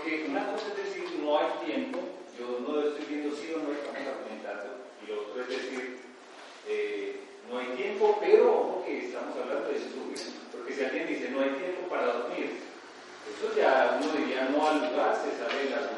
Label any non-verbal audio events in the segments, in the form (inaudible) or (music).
Porque una cosa es decir, no hay tiempo, yo no estoy viendo si sí o no estamos argumentando, y lo otro es decir, eh, no hay tiempo, pero ojo que estamos hablando de estudio, porque si alguien dice no hay tiempo para dormir, eso ya uno diría no al lugar, se sale de la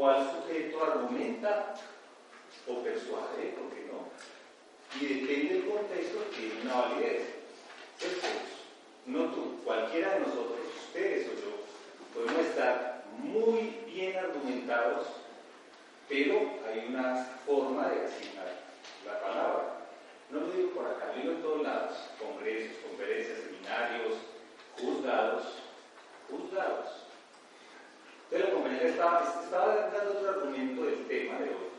o al sujeto argumenta o persuade, ¿por qué no? Y depende del contexto tiene una validez. Eso no tú, cualquiera de nosotros, ustedes o yo, podemos estar muy bien argumentados, pero hay una forma de asignar la palabra. No lo digo por acá, lo digo en todos lados, congresos, conferencias, seminarios, juzgados, juzgados entonces la compañera estaba, estaba dando otro argumento del tema de hoy.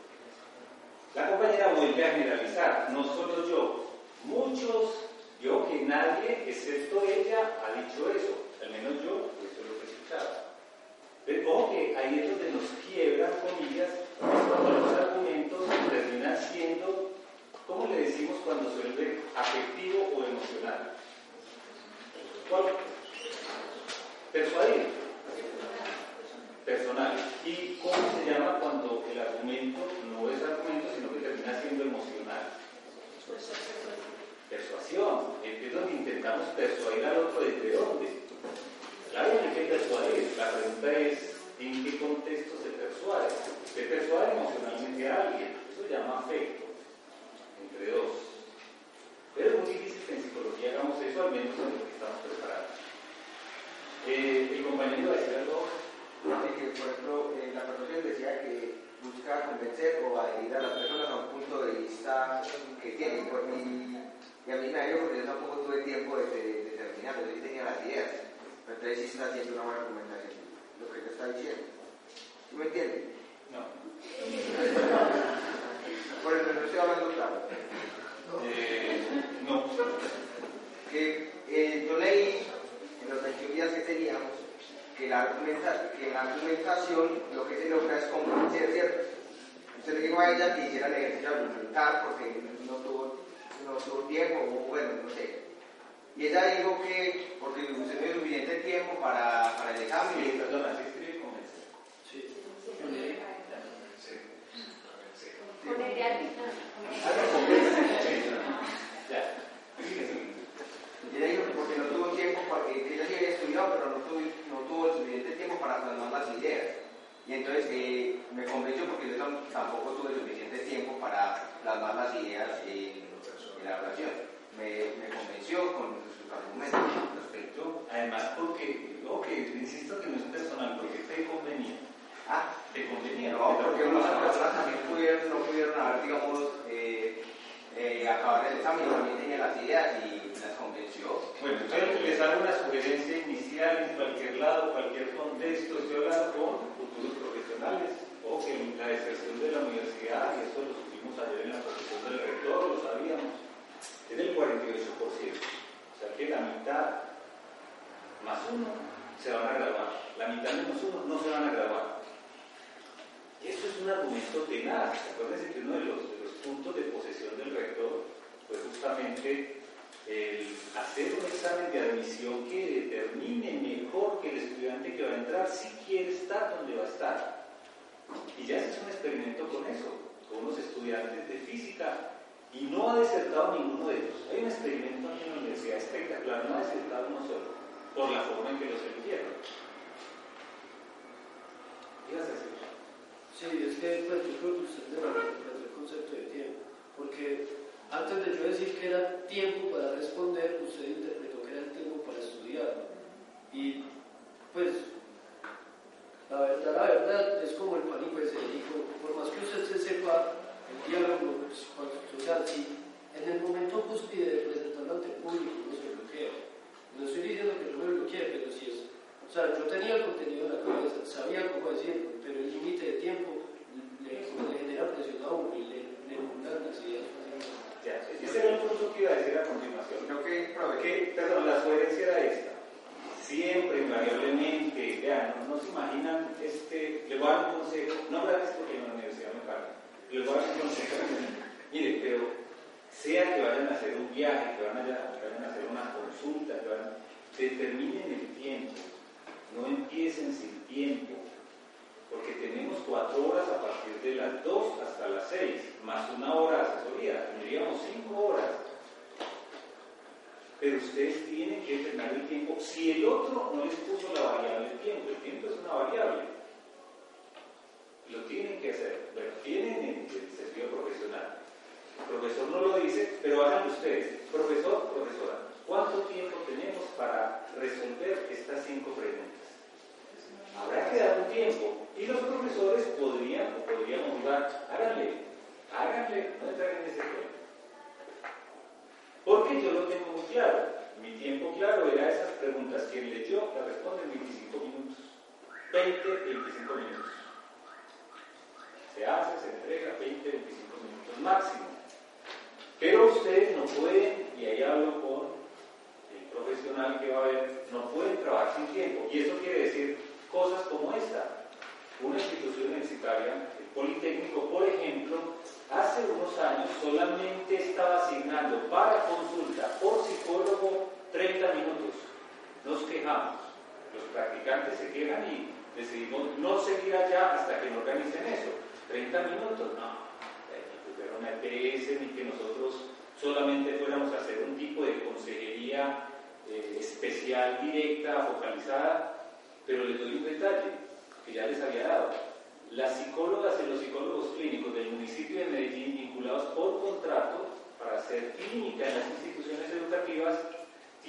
La compañera vuelve a generalizar, no solo yo, muchos, yo que nadie, excepto ella, ha dicho eso, al menos yo, eso es lo que he escuchado. Pero ojo que ahí es donde nos quiebran comillas, cuando los argumentos terminan siendo, ¿cómo le decimos cuando se vuelve afectivo o emocional? Bueno, persuadir personal. ¿Y cómo se llama cuando el argumento no es argumento, sino que termina siendo emocional? Persuasión. Persuasión. Es donde intentamos persuadir al otro desde dónde. Claro que hay que persuadir. La pregunta es, ¿en qué contexto se persuade? Se persuade emocionalmente a alguien. Eso se llama afecto. Entre dos. Pero es muy difícil que en psicología hagamos eso, al menos en lo que estamos preparados. Eh, el compañero va a decir algo que, por ejemplo, en la profesión decía que busca convencer o adherir a las personas a un punto de vista que tienen. Y, a mí me ido porque yo tampoco tuve tiempo de, de, terminar, yo tenía las ideas. Pero entonces sí está haciendo una buena argumentación, lo que te está diciendo. ¿Tú me entiendes? No. (laughs) Por eso no estoy hablando claro. Eh, no. Que eh, yo leí en los 21 días que teníamos que la, argumentación lo que se logra es convencer, ¿cierto? Usted le dijo a ella que hiciera el ejercicio argumentar porque no tuvo, no tuvo tiempo, o bueno, no sé. Y ella dijo que, porque usted no tiene suficiente tiempo para, para el examen. Sí, perdona, sí escribe convencer. Sí. Sí. Con el de arbitrar. Ya. Y ella dijo que porque no tuvo tiempo, porque que ella sí había estudiado, pero no tuvo, no tuvo el suficiente tiempo para plasmar las ideas. Y entonces eh, me convenció porque yo tampoco tuve suficiente tiempo para plasmar las ideas en, en la oración. Me, me, convenció con sus argumentos. Perfecto. Además, porque, ok, insisto que no es personal, porque te convenía. Ah, te convenía. No, porque otras personas también pudieron, no pudieron haber, digamos, eh, eh, acabar el examen, también tenía las ideas y las convenció. Bueno, entonces les hago una sugerencia inicial en cualquier lado, cualquier contexto. Estoy hablando con futuros o que la deserción de la universidad, y esto lo supimos ayer en la profesión del rector, lo sabíamos, es del 48%. O sea que la mitad más uno se van a graduar, la mitad menos uno no se van a graduar. Y esto es un argumento tenaz. Acuérdense que uno de los puntos de posesión del rector fue justamente el hacer un examen de admisión que determine mejor que el estudiante que va a entrar si quiere estar donde va a estar. Y ya se hizo un experimento con eso, con unos estudiantes de física y no ha desertado ninguno de ellos. Hay un experimento aquí en la universidad espectacular, no ha desertado uno solo, por la forma en que los eligieron. Sí, es que pues, yo creo que usted el concepto de tiempo, porque antes de yo decir que era tiempo para responder, usted interpretó que era el tiempo para estudiar. Y pues, la verdad, la verdad, es como el pánico ese, dijo, por más que usted se sepa el diálogo, pues, o sea, si en el momento cúspide de presentarlo ante el público no se bloquea. No estoy diciendo que yo me bloquee, pero si es o sea, yo tenía el contenido en la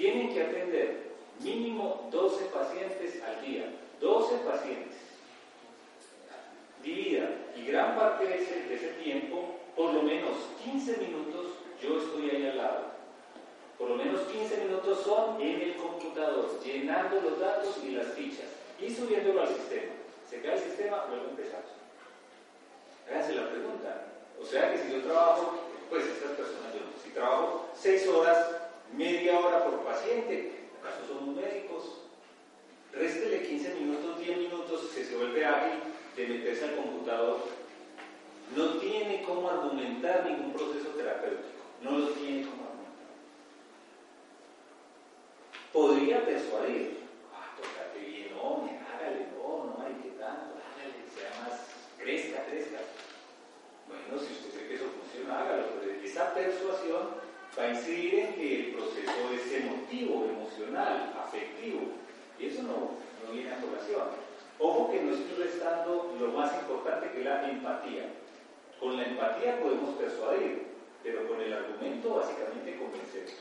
educativas, que atender mínimo 12 pacientes al día. 12 pacientes. Divida. Y gran parte de ese, tiempo, por lo menos 15 minutos, yo estoy ahí al lado. Por lo menos 15 minutos son en el computador, llenando los datos y las fichas y subiéndolo al sistema. Se cae el sistema, luego empezamos. Háganse la pregunta. O sea que si yo trabajo, pues estas personas, yo si trabajo 6 horas, media hora por paciente, ¿acaso somos médicos? Réstele 15 minutos, 10 minutos, que se vuelve ágil de meterse al computador. No tiene cómo argumentar ningún proceso terapéutico. No lo tiene cómo argumentar. Podría persuadir. Ah, tócate bien, hombre, hágale, no, no hay que tanto, hágale, sea más, crezca, crezca. Bueno, si usted cree que eso funciona, hágalo, pero esa persuasión va a incidir en que el proceso es emotivo, emocional, afectivo, y eso no, no viene a colación. Ojo que no estoy restando lo más importante que es la empatía. Con la empatía podemos persuadir, pero con el argumento básicamente convencemos.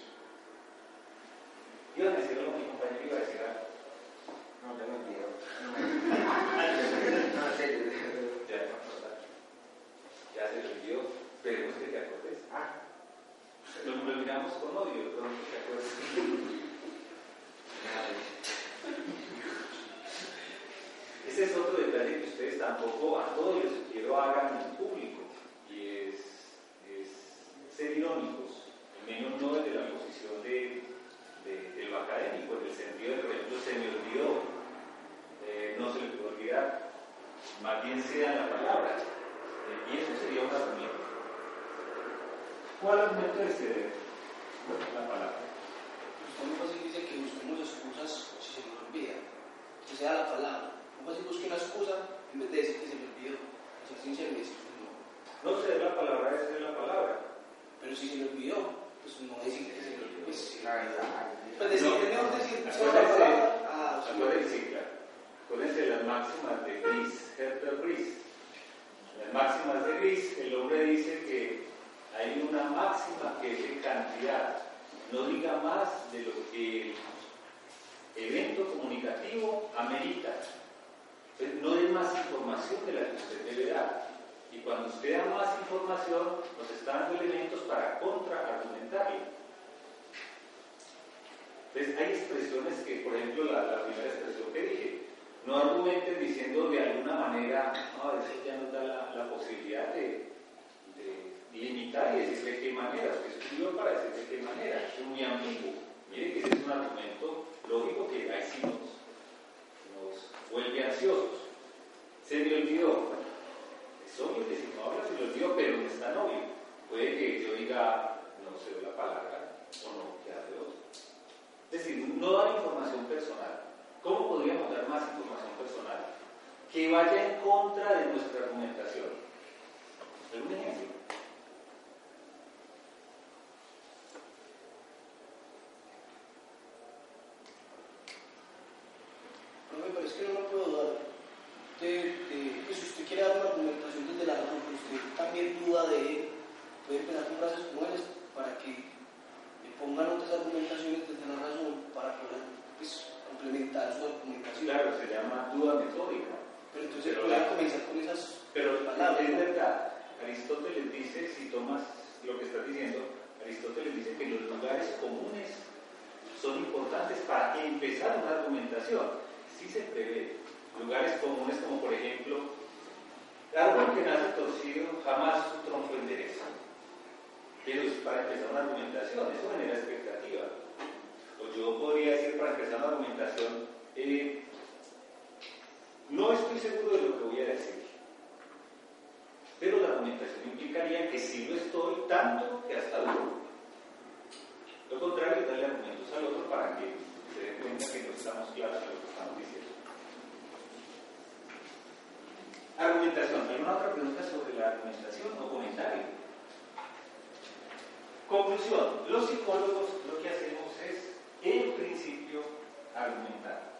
Iba a decir algo, mi compañero iba a decir algo. No, tengo miedo. (laughs) No, serio. Ya, no. Ya se lo olvidó, esperemos que te acordes. Ah, Lo, miramos con odio, pronto te acuerdas. (laughs) Ese es otro detalle que ustedes tampoco, a todos les sugiero hagan en público, y es, ser irónicos, al menos no desde la posición de, de- lo académico, en el sentido de, por ejemplo, se me olvidó, eh, no se le puede olvidar, más bien sea la palabra, eh, y eso sería un argumento. ¿Cuál argumento es ceder? La palabra. Usted muy fácil dice que busquemos excusas si se nos olvida, que sea la palabra. Muy fácil busque una excusa en vez de decir que se me olvidó. O sea, sincero y decir, pues no. No ceder la palabra es ceder la palabra. Pero si se me olvidó, pues no decir que se me olvidó. Pues, la verdad. pues decir, No. mejor decir solo la Acuérdense, palabra. Ah, acuérdense, de las máximas de Gris, Herbert Gris. Las máximas de Gris, el hombre dice que hay una máxima que es de cantidad. No diga más de lo que el evento comunicativo amerita. No dé más información de la que usted debe dar. Y cuando usted da más información, nos está dando elementos para contraargumentarle. Entonces, hay expresiones que, por ejemplo, la, primera expresión que dije, no argumenten diciendo de alguna manera, no, eso ya nos da la, posibilidad de limitar y decir de qué manera, usted escribió para decir de qué manera, es muy ambiguo. Mire que ese es un argumento lógico que ahí sí nos, vuelve ansiosos. Se me olvidó. Es obvio que si no habla se me olvidó, pero no es tan obvio. Puede que yo diga, no sé la palabra, o no, que de otro. Es decir, no dar información personal. ¿Cómo podríamos dar más información personal? Que vaya en contra de nuestra argumentación. ¿Algún ejemplo? Profe, pero es que no me puedo dar de, de- que si usted quiere dar una argumentación desde la razón, pero usted también duda de él, puede empezar con frases como para que le pongan otras argumentaciones desde la razón para poder pues, complementar su argumentación. Claro, se llama duda metódica. Pero entonces Pero la- comenzar con esas Pero palabras. es verdad, Aristóteles dice, si tomas lo que estás diciendo, Aristóteles dice que los lugares comunes son importantes para empezar una argumentación. Sí se prevé lugares comunes como por ejemplo, árbol que nace torcido jamás su tronco endereza. Pero es para empezar una argumentación, eso genera expectativa. O yo podría decir para empezar una argumentación, eh, no estoy seguro de lo que voy a decir. Pero la argumentación implicaría que sí lo estoy tanto que hasta dudo. Lo contrario darle argumentos al otro para que se den cuenta que no estamos claros en lo que estamos diciendo. Argumentación. ¿Alguna otra pregunta sobre la argumentación o comentario? Conclusión. Los psicólogos lo que hacemos es, en principio, argumentar.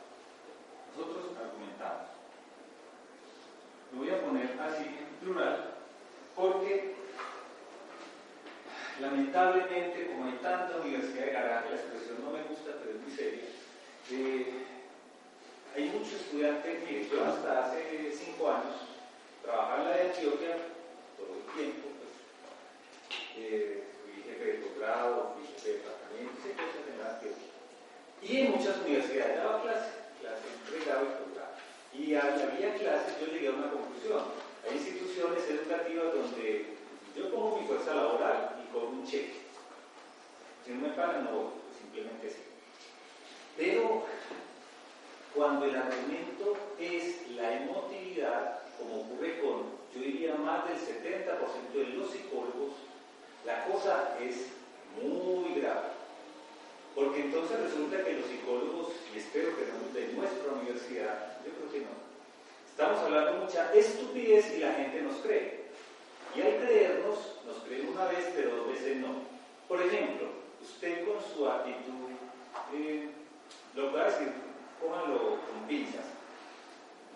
Nosotros argumentamos. Lo voy a poner así en plural porque lamentablemente, como hay tanta universidad de garaje, la expresión no me gusta, pero es muy seria, eh, hay muchos estudiantes, mire, yo hasta hace cinco años trabajaba en la de Antioquia todo el tiempo, pues, eh, jefe de posgrado, fui jefe de departamento, cosas. Y en muchas universidades daba clases, clases de pregrado y posgrado. Y había clases, yo llegué a una conclusión. Hay instituciones educativas donde yo pongo mi fuerza laboral y con un cheque. Si no me pagan, no simplemente sí. Pero cuando el argumento es la emotividad, como ocurre con, yo diría, más del 70% de los psicólogos, la cosa es muy grave. Porque entonces resulta que los psicólogos, y espero que no de nuestra universidad, yo creo que no, estamos hablando mucha estupidez y la gente nos cree. Y al creernos, nos creen una vez, pero dos veces no. Por ejemplo, usted con su actitud, eh, lo voy a decir, pónganlo con pinzas.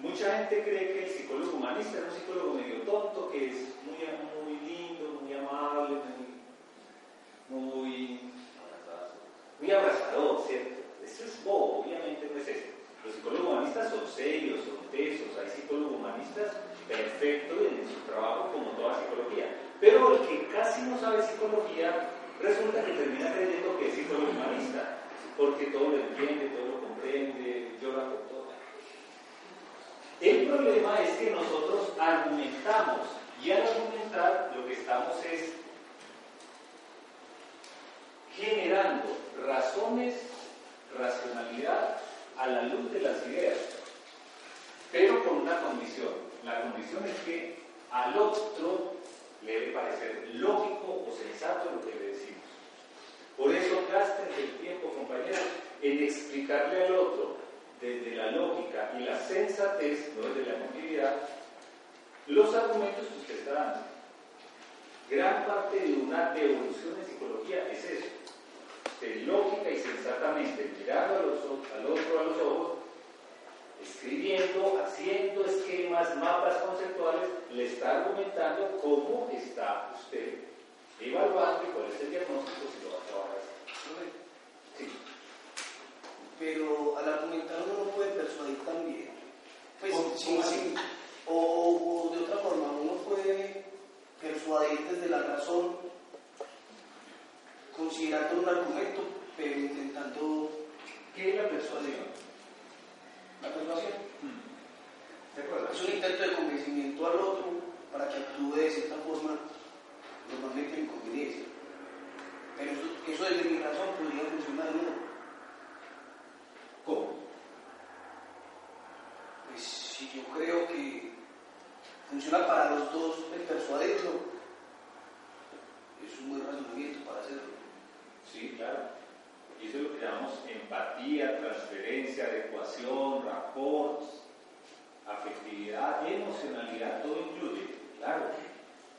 Mucha gente cree que el psicólogo humanista es un psicólogo medio tonto, que es muy, muy amable, muy, muy, abrazador, ¿cierto? Eso es bobo, obviamente no es eso. Los psicólogos humanistas son serios, son tesos, hay psicólogos humanistas perfectos en su trabajo como toda psicología. Pero el que casi no sabe psicología resulta que termina creyendo que es psicólogo humanista, porque todo lo entiende, todo lo comprende, llora por todo. El problema es que nosotros argumentamos y al argumentar lo que estamos es generando razones, racionalidad a la luz de las ideas, pero con una condición. La condición es que al otro le debe parecer lógico o sensato lo que le decimos. Por eso gasten el tiempo, compañeros, en explicarle al otro desde la lógica y la sensatez, no desde la emotividad, los argumentos que usted está dando. Gran parte de una devolución en psicología es eso, de lógica y sensatamente, mirando al otro a los ojos, escribiendo, haciendo esquemas, mapas conceptuales, le está argumentando cómo está usted evaluando y cuál es el diagnóstico si lo va a trabajar así. Sí. Pero al argumentar uno no puede persuadir también. Pues, ¿Cómo- sí, sí. O, o de otra forma, uno puede persuadir desde la razón, considerando un argumento, pero intentando ¿Qué es la persuasión? la persuasión. ¿Se acuerdan? Es un intento de convencimiento al otro para que actúe de cierta forma, normalmente en conveniencia. Pero eso, eso desde mi razón podría funcionar uno. ¿Cómo? Pues si yo creo que funciona para los dos el persuadirlo, es un buen razonamiento para hacerlo. Sí, claro. Y eso es lo que llamamos empatía, transferencia, adecuación, rapport, afectividad, emocionalidad, todo incluye. Claro.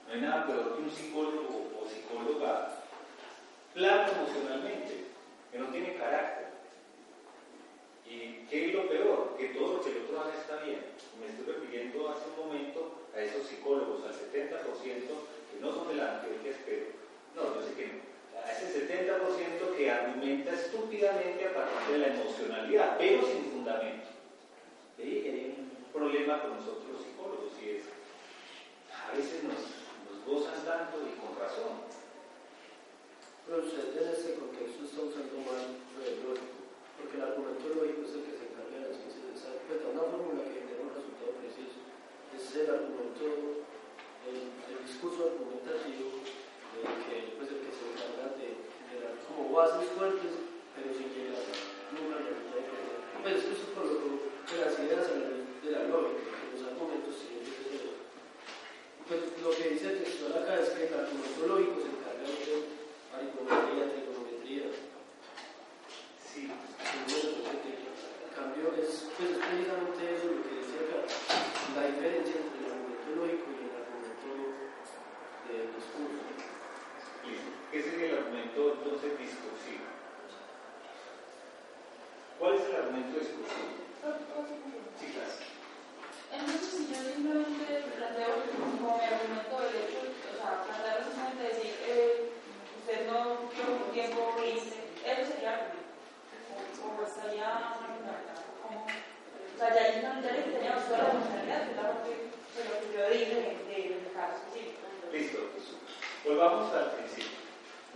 No hay nada peor que un psicólogo o psicóloga plano emocionalmente, que no tiene carácter. ¿Y qué es lo peor? Que todo lo que el otro hace está bien. Me estoy refiriendo hace un momento a esos psicólogos, al 70% que no son de la antioquia, pero no, yo sé que no. A ese 70% que argumenta estúpidamente a partir de la emocionalidad, pero sin fundamento. Que hay un problema con nosotros los psicólogos y es, a veces nos, nos gozan tanto y con razón. Pero usted en este contexto está usando mal lógico, porque el argumento lógico es el que se encarga de la ciencia exacta, pues da una fórmula que genera un resultado preciso. Ese es el argumento, el, el discurso argumentativo, el que, pues, el que se encarga de generar como bases fuertes, pero sin llegar nunca al resultado preciso. Pues eso es por lo que las ideas a la luz de la lógica, que los argumentos ser pues lo que dice el textual acá es que el argumento lógico se encarga de aricometría, trigonometría, Sí. En cambio, es, pues, es precisamente eso lo que la diferencia entre el argumento lógico y el argumento de discurso. Ese es el argumento entonces discursivo. ¿Cuál es el argumento discursivo? Sí, claro. Entonces, si yo simplemente planteo como mi argumento del hecho, o sea, plantearlo simplemente decir, eh, usted no, yo tiempo hice, eso sería argumento, o, estaría una o sea, ya es un criterio que teníamos toda la funcionalidad, que es la parte lo que yo dije del mercado específico. Listo. Pues, volvamos al principio.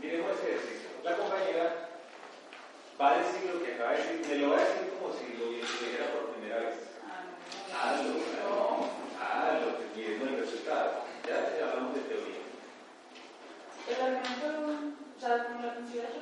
Miremos ese ejercicio. La compañera va a decir lo que acaba de decir, me lo va a decir como si lo dijera por primera vez. Ah, no. no. Ah, lo que el resultado. Ya hablamos de teoría. El argumento, o sea, como la consideración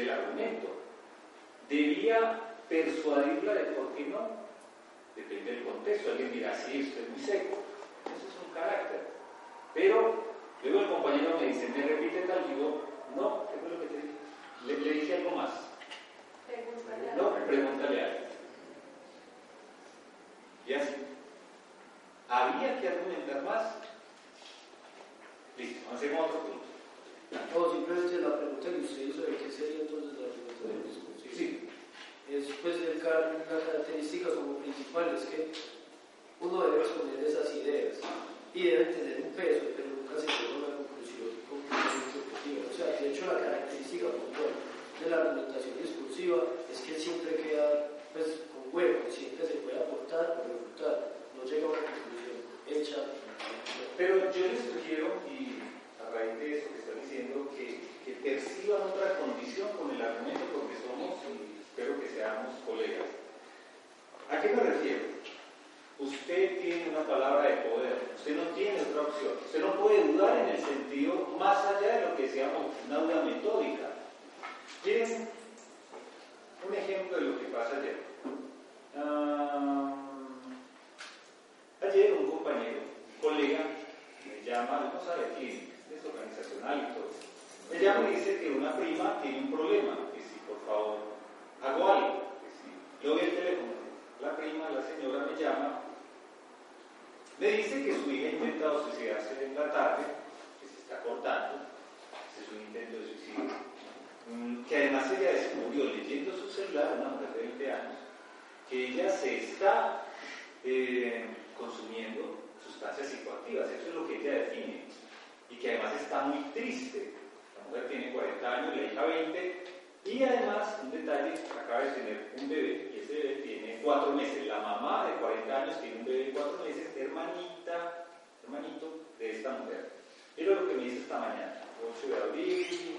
ese es el argumento. Debía persuadirla de por qué no. Depende del contexto. Alguien dirá, sí, usted es muy seco. Eso es un carácter. Pero luego el compañero me dice, ¿me repite tal? Y digo, no, ¿qué fue lo que te dije? Le, le dije algo más. Pregúntale No, pregúntale a él. Y así. ¿Había que argumentar más? Listo, hacemos otro punto. No, simplemente la pregunta que usted hizo de qué sería entonces la argumentación discursiva. Sí, Es pues el una característica como principal es que uno debe exponer esas ideas y deben tener un peso, pero nunca se llega a una conclusión completamente objetiva. O sea, de hecho la característica puntual de la argumentación discursiva es que siempre queda pues con hueco, siempre se puede aportar o refutar, no llega a una conclusión hecha. pero yo les sugiero, y a raíz de eso que están diciendo, que, que perciban otra condición con el argumento porque somos, y espero que seamos colegas. ¿A qué me refiero? Usted tiene una palabra de poder, usted no tiene otra opción, usted no puede dudar en el sentido más allá de lo que decíamos, una duda metódica. Miren un ejemplo de lo que pasa ayer. Ah, ayer un compañero, un colega, me llama, no sabe quién, es organizacional y todo. Me llama y dice que una prima tiene un problema, que si por favor hago algo, que si yo doy el teléfono, la prima, la señora me llama, me dice que su hija ha intentado suicidarse en la tarde, que se está cortando, ese es un intento de suicidio, Mm, que además ella descubrió leyendo su celular, una mujer de 20 años, que ella se está eh, consumiendo sustancias psicoactivas, eso es lo que ella define, y que además está muy triste. Mujer tiene 40 años, la hija 20, y además, un detalle, acaba de tener un bebé, y ese bebé tiene 4 meses. La mamá de 40 años tiene un bebé de 4 meses, hermanita, hermanito de esta mujer. Mira lo que me dice esta mañana, 8 de abril.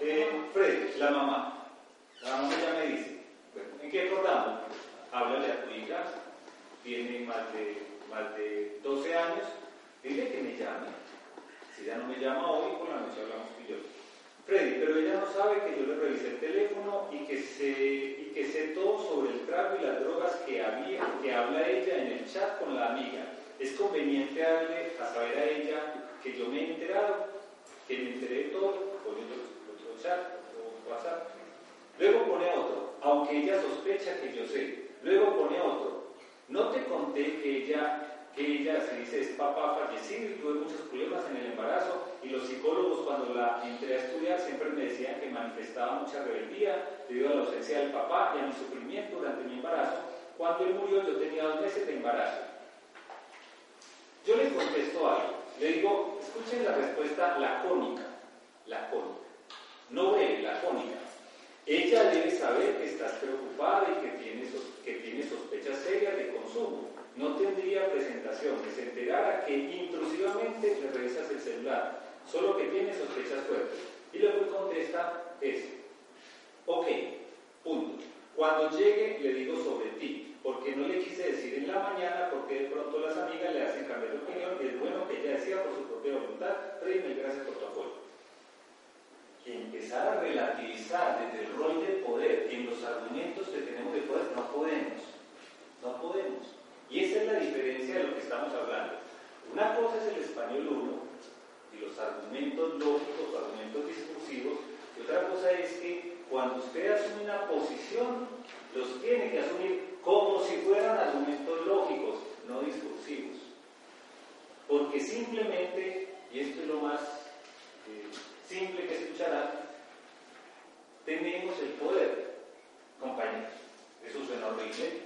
Eh, Freddy, la mamá. La mamá ya me dice, bueno, ¿en qué acordamos? Háblale a tu hija, tiene más de, más de 12 años, dile que me llame. Si ella no me llama hoy, por la noche hablamos tú yo. Freddy, pero ella no sabe que yo le revisé el teléfono y que sé, y que sé todo sobre el trago y las drogas que había, que habla ella en el chat con la amiga. Es conveniente darle a saber a ella que yo me he enterado, que me enteré de todo, por otro, chat o WhatsApp. Luego pone otro, aunque ella sospecha que yo sé. Luego pone otro, no te conté que ella ella se dice es papá fallecido y tuve muchos problemas en el embarazo y los psicólogos cuando la entré a estudiar siempre me decían que manifestaba mucha rebeldía debido a la ausencia del papá y a mi sufrimiento durante mi embarazo. Cuando él murió yo tenía dos meses de embarazo. Yo le contesto algo, le digo, escuchen la respuesta lacónica, lacónica, no breve, lacónica. Ella debe saber que estás preocupada y que tiene, que tiene sospechas serias de consumo no tendría presentación, que se enterara que intrusivamente le revisas el celular, solo que tiene sospechas fuertes. Y lo que contesta es, ok, punto. Cuando llegue le digo sobre ti, porque no le quise decir en la mañana, porque de pronto las amigas le hacen cambiar de opinión y es bueno que ella decía por su propia voluntad, Freddy, gracias por tu apoyo. Empezar a relativizar desde el rol de poder en los argumentos que tenemos de poder, no podemos, no podemos. Y esa es la diferencia de lo que estamos hablando. Una cosa es el español 1 y los argumentos lógicos, argumentos discursivos, y otra cosa es que cuando usted asume una posición, los tiene que asumir como si fueran argumentos lógicos, no discursivos. Porque simplemente, y esto es lo más eh, simple que escucharán, tenemos el poder, compañeros. Eso suena horrible,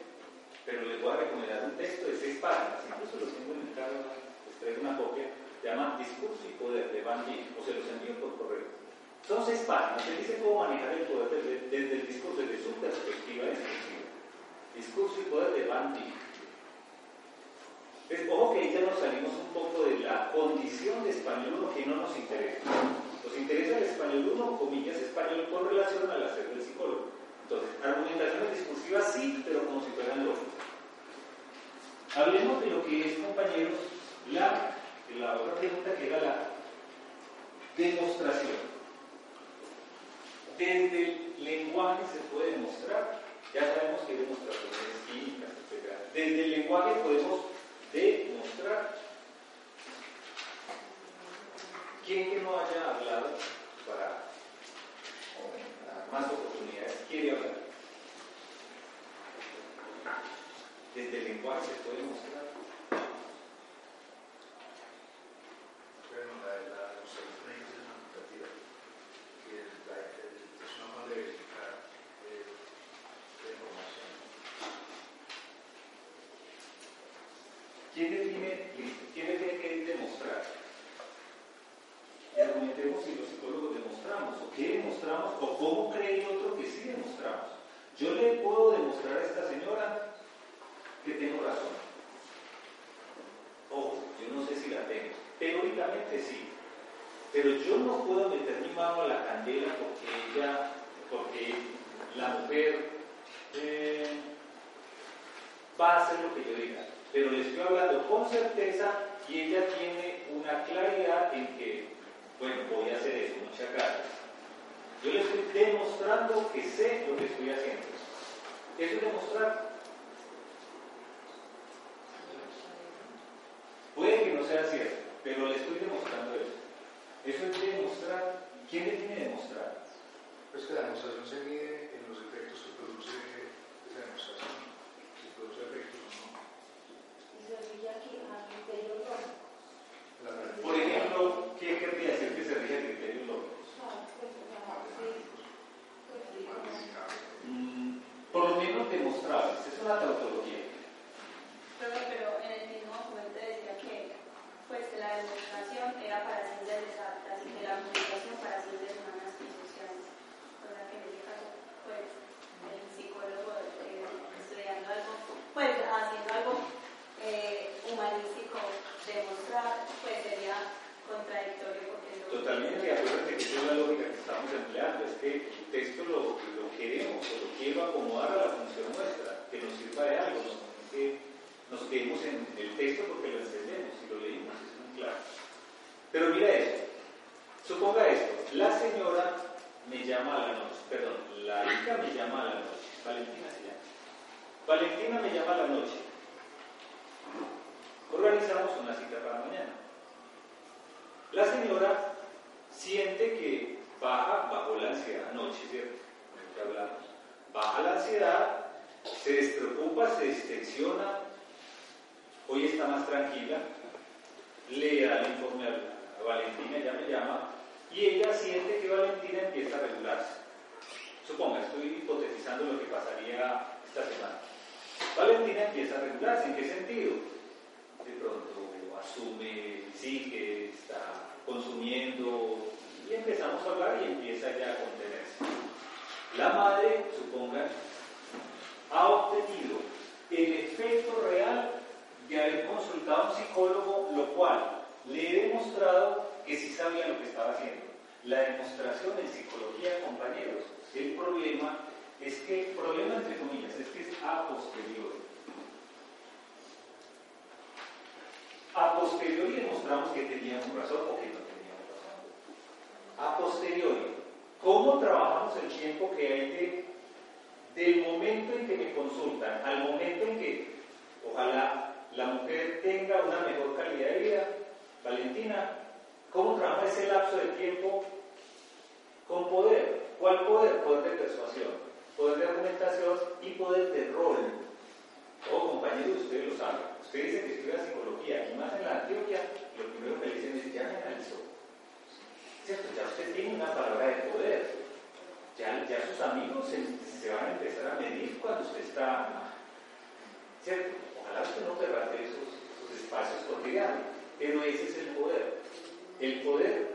pero les voy a recomendar un texto de seis páginas, incluso lo tengo en el carro, les traigo una copia, se llama Discurso y Poder de Van Dijk, o se los envío por correo. Son seis páginas, se dice cómo manejar el poder desde, el discurso, desde su perspectiva discursiva. Discurso y Poder de Van Dijk. Es, ojo que ahí ya nos salimos un poco de la condición de español 1 que no nos interesa. Nos interesa el español 1, comillas, español con relación al hacer del psicólogo. Entonces, argumentaciones discursivas sí, pero como si fueran lógicas. Hablemos de lo que es, compañeros, la, la otra pregunta que era la demostración. Desde el lenguaje se puede demostrar, ya sabemos que hay demostraciones químicas, etc. Desde el lenguaje podemos demostrar. ¿Quién que no haya hablado para más oportunidades, quiere hablar. Desde el lenguaje mostrar. Bueno, la, la observación es facultativa, que la, es una manera de verificar eh, la información. ¿Quién define, quién define qué es demostrar? Y argumentemos si los psicólogos demostramos, o qué demostramos, o cómo cree el otro que sí demostramos. Yo le puedo demostrar a esta señora que tengo razón. Ojo, yo no sé si la tengo. Teóricamente sí. Pero yo no puedo meter mi mano a la candela porque ella, porque la mujer eh, va a hacer lo que yo diga. Pero le estoy hablando con certeza y ella tiene una claridad en que, bueno, voy a hacer eso, muchas gracias. Yo le estoy demostrando que sé lo que estoy haciendo. Puede que no sea cierto, pero le estoy demostrando eso. Eso es demostrar. ¿Quién le tiene que demostrar? Pues que la demostración se mide en los efectos que produce esa demostración. Si produce efectos o no. La Por ejemplo, ¿qué querría decir que se rige a criterios lógicos? Mm, Es una tautología. Pero, pero en el mismo documento decía que, pues, la demostración era para ciencias exactas y que la comunicación para ciencias humanas y sociales. O sea que en ese caso, pues, el psicólogo eh, estudiando algo, pues, haciendo algo eh, humanístico, demostrar, pues, sería contradictorio porque. Totalmente, acuérdate que esa es la lógica que estamos empleando, es que el texto lo, lo queremos lo quiero acomodar a la función nuestra, que nos sirva de algo, que nos quedemos en el texto porque lo entendemos y lo leímos, es muy claro. Pero mira esto, suponga esto, la señora me llama a la noche, perdón, la hija me llama a la noche, Valentina se llama. Valentina me llama a la noche Organizamos una cita para mañana. La señora siente que baja, bajó la ansiedad anoche, ¿cierto? que hablamos. Baja la ansiedad, se despreocupa, se distensiona, hoy está más tranquila, le da el informe a Valentina, ella me llama, y ella siente que Valentina empieza a regularse. Suponga, estoy hipotetizando lo que pasaría esta semana. Valentina empieza a regularse, ¿en qué sentido? De pronto asume, sí, que está consumiendo, y empezamos a hablar y empieza ya a contenerse. La madre, suponga, ha obtenido el efecto real de haber consultado a un psicólogo, lo cual le he demostrado que sí sabía lo que estaba haciendo. La demostración en psicología, compañeros, el problema es que, problema entre comillas, es que es a posteriori. A posteriori demostramos que teníamos razón o que no teníamos razón. A posteriori, ¿cómo trabajamos el tiempo que hay de, del momento en que me consultan al momento en que ojalá la mujer tenga una mejor calidad de vida? Valentina, ¿cómo trabaja ese lapso de tiempo con poder? ¿Cuál poder? Poder de persuasión, poder de argumentación y poder de rol. Todo compañero, ustedes lo saben. Usted dice que estudia psicología y más en la Antioquia, lo primero que le dicen es ya me analizó. ¿Cierto? Ya usted tiene una palabra de poder. Ya, sus amigos se, van a empezar a medir cuando usted está. ¿Cierto? Ojalá usted no perrate esos, esos espacios cotidianos. Pero ese es el poder. El poder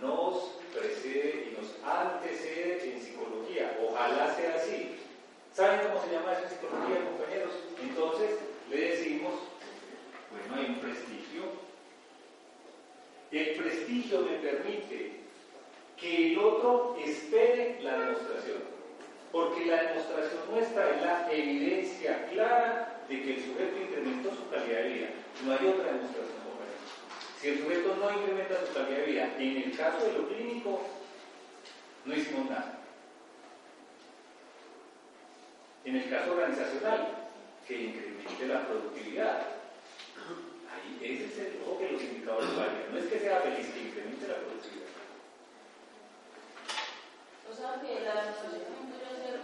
nos precede y nos antecede en psicología. Ojalá sea así. ¿Saben cómo se llama eso en psicología, compañeros? Entonces le decimos, bueno, hay un prestigio. El prestigio me permite que el otro espere la demostración. Porque la demostración nuestra es la evidencia clara de que el sujeto incrementó su calidad de vida. No hay otra demostración. Si el sujeto no incrementa su calidad de vida, en el caso de lo clínico, no hicimos nada. En el caso organizacional, que incremente la productividad. Ahí, ese es el ojo que los indicadores valen. No es que sea feliz, que incremente la productividad. O sea que la debe ser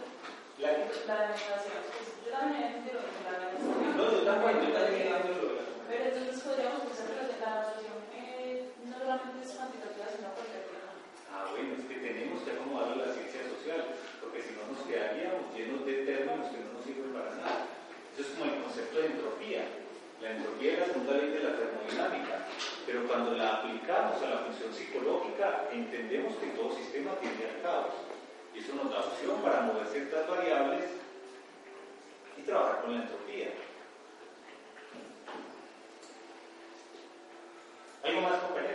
La, la demostración. Yo también entiendo que la demostración. no, yo también, yo también ando lo de la Pero entonces podríamos pensar que la demostración eh, no solamente es cuantitativa, sino cualitativa. Ah, bueno, es que tenemos que acomodarlo a la ciencia social, porque si no nos quedaríamos llenos de términos que no nos sirven para nada. Eso es como el concepto de entropía. La entropía es la segunda ley de la termodinámica, pero cuando la aplicamos a la función psicológica, entendemos que todo sistema tiende al caos. Y eso nos da opción para mover ciertas variables y trabajar con la entropía. ¿Algo más, compañeros?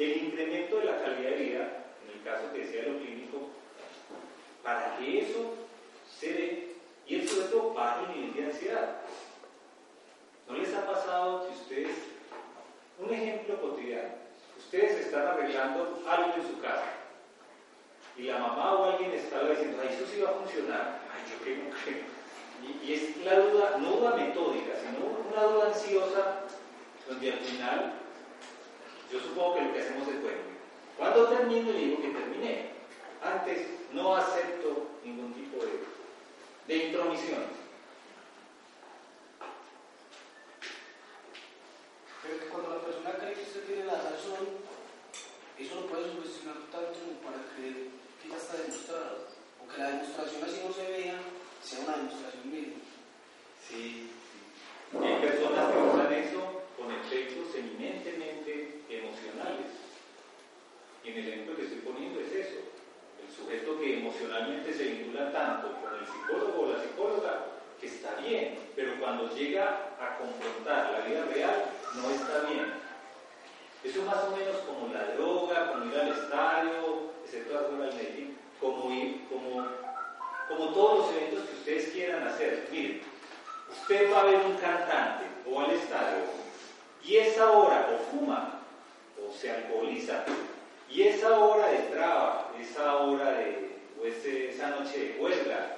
El incremento de la calidad de vida, en el caso que decía lo clínico, para que eso se dé, y el todo baje el nivel de ansiedad. ¿No les ha pasado que ustedes, un ejemplo cotidiano, ustedes están arreglando algo en su casa y la mamá o alguien está diciendo, ay, eso sí va a funcionar, ay, yo no creo. Y, y es la duda, no duda metódica, sino una duda ansiosa, donde al final, yo supongo que lo que hacemos es, bueno, cuando termine le digo que terminé. Antes no acepto ningún tipo de, de intromisión. Pero que cuando la persona cree que usted tiene la razón, eso lo puede subestimar tanto como para creer que ya está demostrado. O que la demostración así no se vea, sea una demostración misma. Sí, sí. Hay personas que usan eso con efectos eminentemente emocionales. Y en el ejemplo que estoy poniendo es eso. El sujeto que emocionalmente se vincula tanto con el psicólogo o la psicóloga, que está bien, pero cuando llega a confrontar la vida real, no está bien. Eso es más o menos como la droga, como ir al estadio, excepto como ir, como, como todos los eventos que ustedes quieran hacer. Miren, usted va a ver un cantante o al estadio y esa hora o fuma se alcoholiza y esa hora de traba, esa hora de, o esa noche de huelga,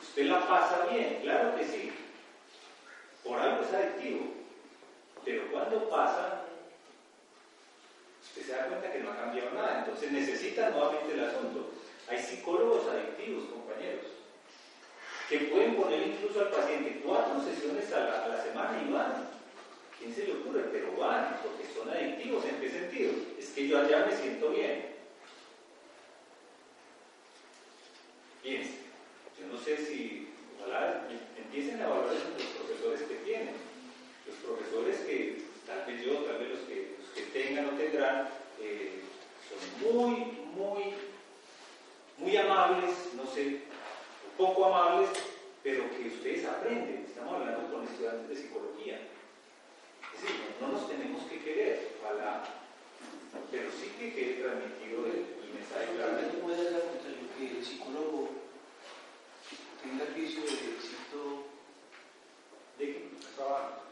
usted la pasa bien, claro que sí. Por algo es adictivo. Pero cuando pasa, usted se da cuenta que no ha cambiado nada. Entonces necesita nuevamente el asunto. Hay psicólogos adictivos, compañeros, que pueden poner incluso al paciente cuatro sesiones a la, a la semana y van. ¿Quién se le ocurre? Pero van, porque son adictivos. ¿En qué sentido? Es que yo allá me siento bien. Fíjense, yo no sé si, ojalá empiecen a valorar los profesores que tienen. Los profesores que, tal vez yo, tal vez los que, los que tengan o tendrán, eh, son muy, muy, muy amables, no sé, poco amables, pero que ustedes aprenden. Estamos hablando con estudiantes de psicología. Es decir, no nos tenemos que querer, ojalá, pero sí que quede transmitido el, el mensaje claramente. ¿Cómo puede dar contra lo que el psicólogo tenga el vicio de cierto, ¿De qué trabajo?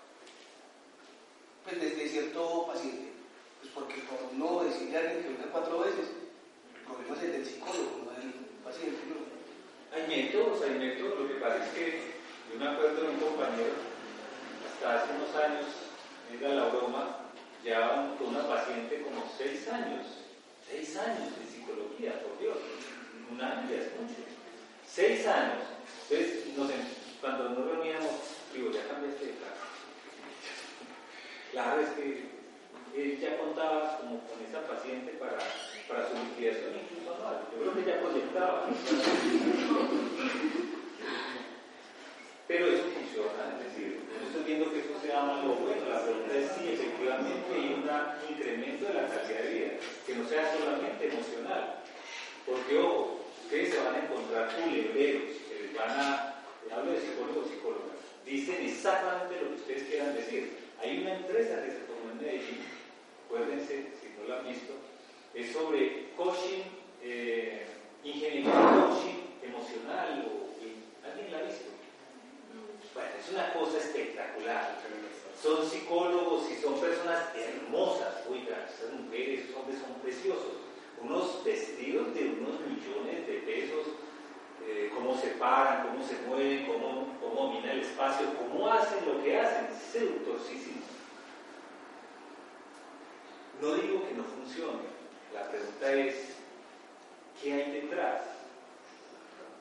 pues desde cierto paciente? Pues porque por no decirle a alguien que venga cuatro veces, el problema es el del psicólogo, no del paciente, ¿no? Hay métodos, hay métodos. Lo que pasa es que yo me acuerdo de un compañero, hasta hace unos años, era la broma, llevaban con una paciente como seis años, seis años de psicología, por Dios, un año ya es mucho, seis años. Entonces, cuando nos reuníamos, digo, ya cambiaste de casa. Claro, es que él ya contaba como con esa paciente para, para su liquidación incluso anual. Yo creo que ya proyectaba. Pero eso funciona, es decir, no estoy viendo que eso sea malo o bueno, la pregunta es si efectivamente hay un incremento de la calidad de vida, que no sea solamente emocional. Porque, ojo, ustedes se van a encontrar culebreros, que les van a, hablo de psicólogos psicólogas, dicen exactamente lo que ustedes quieran decir. Hay una empresa que se formó en Medellín, acuérdense, si no la han visto, es sobre coaching, eh, ingeniería coaching emocional, o, ¿alguien la ha visto? Bueno, es una cosa espectacular. Son psicólogos y son personas hermosas, oigan, esas mujeres, esos hombres son preciosos. Unos vestidos de unos millones de pesos, eh, cómo se paran, cómo se mueven, cómo, cómo dominan el espacio, cómo hacen lo que hacen, seductorcísimos. No digo que no funcione, la pregunta es, ¿qué hay detrás?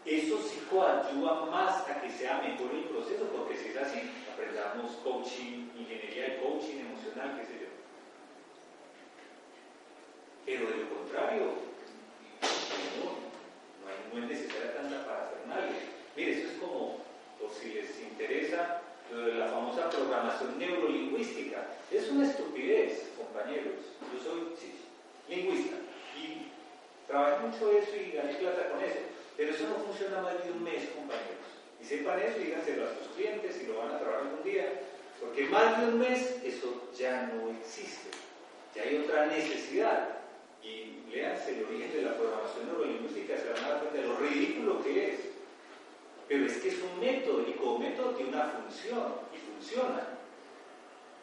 Eso sí coadyuva más a que sea mejor el proceso, porque si es así, aprendamos coaching, ingeniería de coaching emocional, qué sé yo. Pero de lo contrario, no, no, no es necesaria tanta parafernalia. Mire, eso es como, por si les interesa, la famosa programación neurolingüística. Es una estupidez, compañeros. Yo soy lingüista y trabajé mucho eso y gané plata con eso. Pero eso no funciona más de un mes, compañeros. Y sepan eso y díganselo a sus clientes si lo van a trabajar algún día. Porque más de un mes eso ya no existe. Ya hay otra necesidad. Y léanse el origen de la programación neurolingüística, se van a dar cuenta de lo ridículo que es. Pero es que es un método y como método tiene una función y funciona.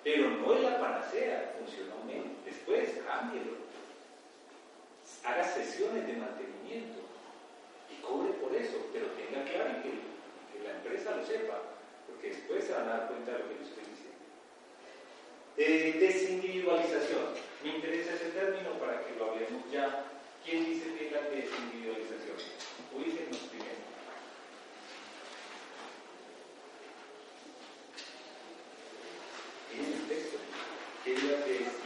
Pero no es la panacea, funciona un mes. Después, cámbielo. Haga sesiones de mantenimiento cobre por eso, pero tenga claro que, la empresa lo sepa, porque después se van a dar cuenta de lo que yo estoy diciendo. Eh, desindividualización. Me interesa ese término para que lo hablemos ya. ¿Quién dice que es la desindividualización? Ubíquenos primero. En el texto. ¿Qué es la desindividualización?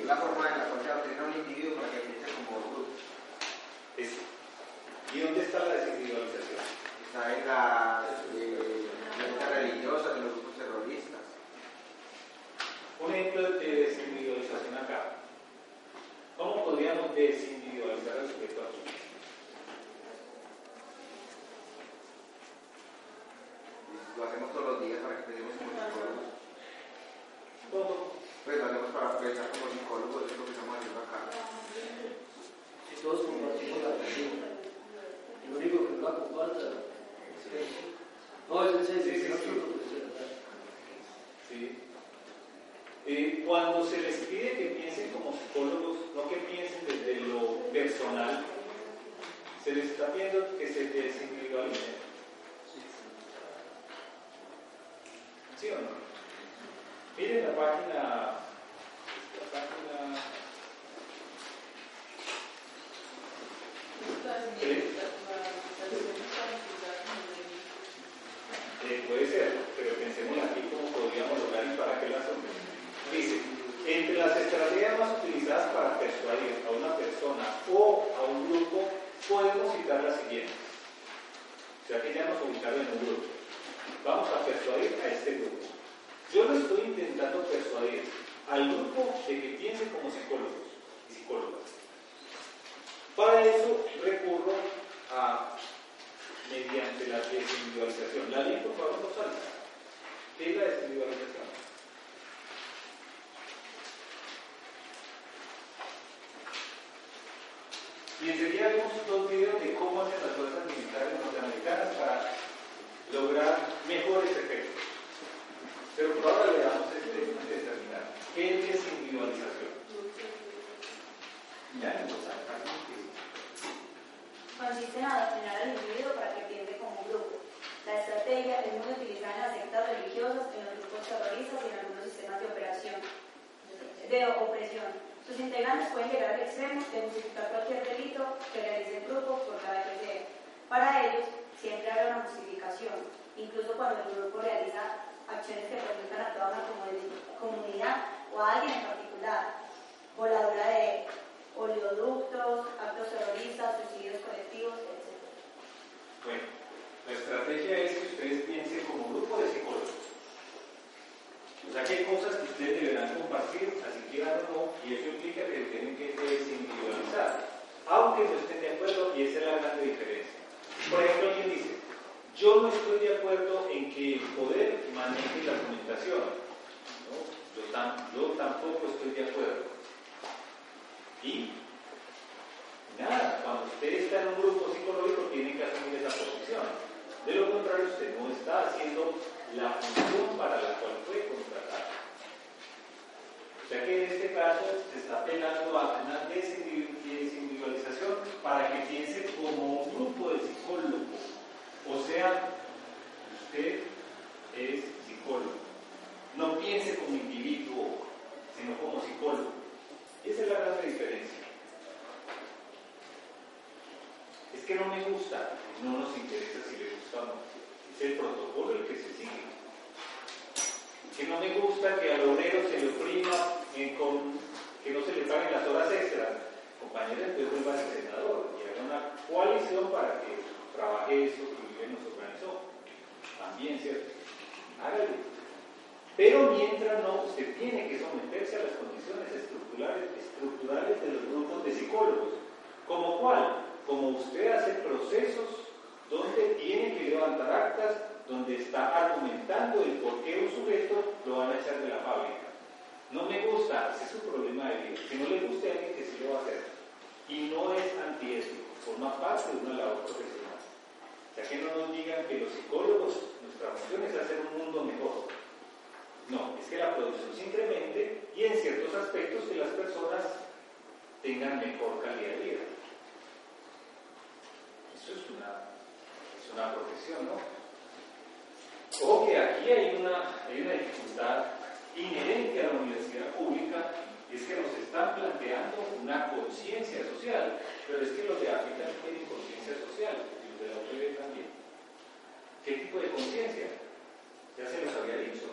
Es la forma cual se va a obtener a un individuo para que piense como grupo. Eso. ¿Y dónde está la desindividualización? Está en las eh, mentes religiosas de los grupos terroristas. Un ejemplo de desindividualización acá. ¿Cómo podríamos desindividualizar al sujeto aquí? Lo hacemos todos los días para que pensemos como psicólogos. ¿Cómo? Pues lo hacemos para pensar como psicólogos, eso es lo que estamos haciendo acá. Si todos compartimos la visión, el único que no la comparta es él. No, es en serio, Sí, sí, es sí. absurdo, es verdad. ¿Sí? Eh, cuando se les pide que piensen como psicólogos, no que piensen desde lo personal, se les está pidiendo que se desindividualicen. ¿Sí o no? Miren la página, la página Eh, puede ser, pero pensemos aquí cómo podríamos lograr y para qué las hacemos. Dice, entre las estrategias más utilizadas para persuadir a una persona o a un grupo, podemos citar las siguientes. O sea que ya nos ubicaron en un grupo. Vamos a persuadir a este grupo. Yo lo estoy intentando persuadir al grupo de que piense como psicólogos y psicólogas. Para eso recurro a mediante la desindividualización. La ley, por favor, no salga. ¿Qué es la desindividualización? Vemos dos videos de cómo hacen las fuerzas militares norteamericanas para lograr mejores efectos. Pero por ahora le damos este antes. ¿Qué es desindividualización? Ya no lo. Consiste en adoctrinar al individuo para que piense como un grupo. La estrategia es muy utilizada en las sectas religiosas, en los grupos terroristas y en algunos sistemas de operación, de opresión. Sus integrantes pueden llegar al extremo de justificar cualquier delito que realice el grupo por cada que sea. Para ellos, siempre habrá una justificación, incluso cuando el grupo realiza acciones que perjudican a toda una comuni- comunidad o a alguien en particular, voladura de oleoductos, actos terroristas, suicidios colectivos, etc. Bueno, la estrategia es que ustedes piensen como grupo de psicólogos. O hay cosas que ustedes deberán compartir, así y eso implica que tienen que desindividualizar, aunque no estén de acuerdo, y esa es la gran diferencia. Por ejemplo, alguien dice, yo no estoy de acuerdo en que el poder maneje la. ¿no? Yo, tam- yo tampoco estoy de acuerdo. Y nada, cuando usted está en un grupo psicológico tiene que asumir esa posición. De lo contrario, usted no está haciendo la función para la cual fue contratado. Sea que en este caso se está apelando a una desindividu- desindividualización para que piense como un grupo de psicólogos. O sea, usted es psicólogo. No piense como individuo, sino como psicólogo. Esa es la gran diferencia. Es que no me gusta, no nos interesa si le gusta o no. Es el protocolo el que se sigue. Que no me gusta que al obrero se le oprima, que no se le paguen las horas extras. Compañeros, entonces vuelva al senador y haga una coalición para que trabaje eso que nos organizó. También, ¿cierto? Hágalo. Pero mientras no, usted tiene que someterse a las condiciones estructurales, estructurales de los grupos de psicólogos. ¿Como cuál? Como usted hace procesos donde tiene que levantar actas, donde está argumentando el por qué un sujeto lo van a echar de la fábrica. No me gusta, ese es su problema de vida. Si no le gusta a alguien que sí lo va a hacer. Y no es antiético, forma parte de una labor profesional. O sea, que no nos digan que los psicólogos, nuestra función es hacer un mundo mejor. No, es que la producción se incremente y en ciertos aspectos que las personas tengan mejor calidad de vida. Eso es una, es una profesión, ¿no? Ojo que aquí hay una, dificultad inherente a la universidad pública y es que nos están planteando una conciencia social, pero es que los de África no tienen conciencia social y los de la UPB también. ¿Qué tipo de conciencia? Ya se los había dicho.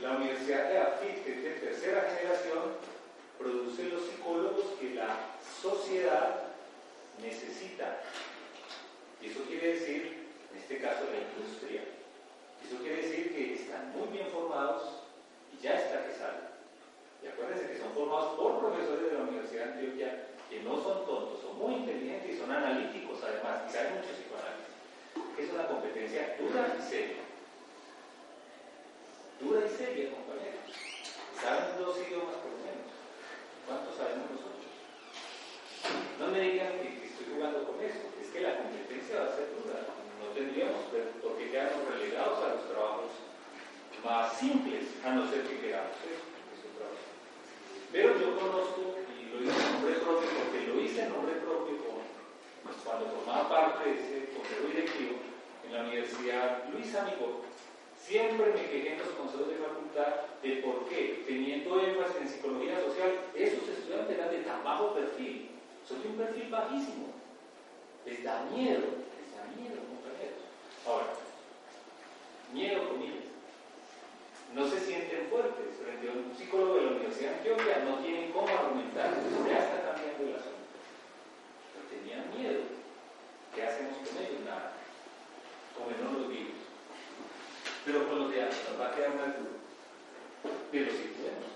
La Universidad de África, que es de tercera generación, produce los psicólogos que la sociedad necesita. Y eso quiere decir, en este caso, la industria eso quiere decir que están muy bien formados y ya está que salen. Y acuérdense que son formados por profesores de la Universidad de Antioquia que no son tontos, son muy inteligentes y son analíticos además, y saben mucho psicoanálisis. Es una competencia dura y seria. Dura y seria, compañeros. Saben dos idiomas por lo menos. ¿Cuántos sabemos nosotros? No me digan que, que estoy jugando con eso. Es que la competencia va a ser dura tendríamos por qué quedarnos relegados a los trabajos más simples, a no ser que queramos Pero yo conozco, y lo hice en nombre propio, porque lo hice en nombre propio cuando formaba parte de ese consejo directivo en la Universidad Luis Amigo, siempre me quejé en los consejos de facultad de por qué, teniendo énfasis en psicología social, esos estudiantes eran de tan bajo perfil, son de un perfil bajísimo, les da miedo, les da miedo Ahora, miedo comillas. No se sienten fuertes frente un psicólogo de la Universidad de Antioquia, no tienen cómo argumentar, ya está cambiando el asunto. Pero tenían miedo. ¿Qué hacemos con ellos? Nada. Comernos los vivos. Pero con los de antes nos va a quedar una duda. Pero sí podemos.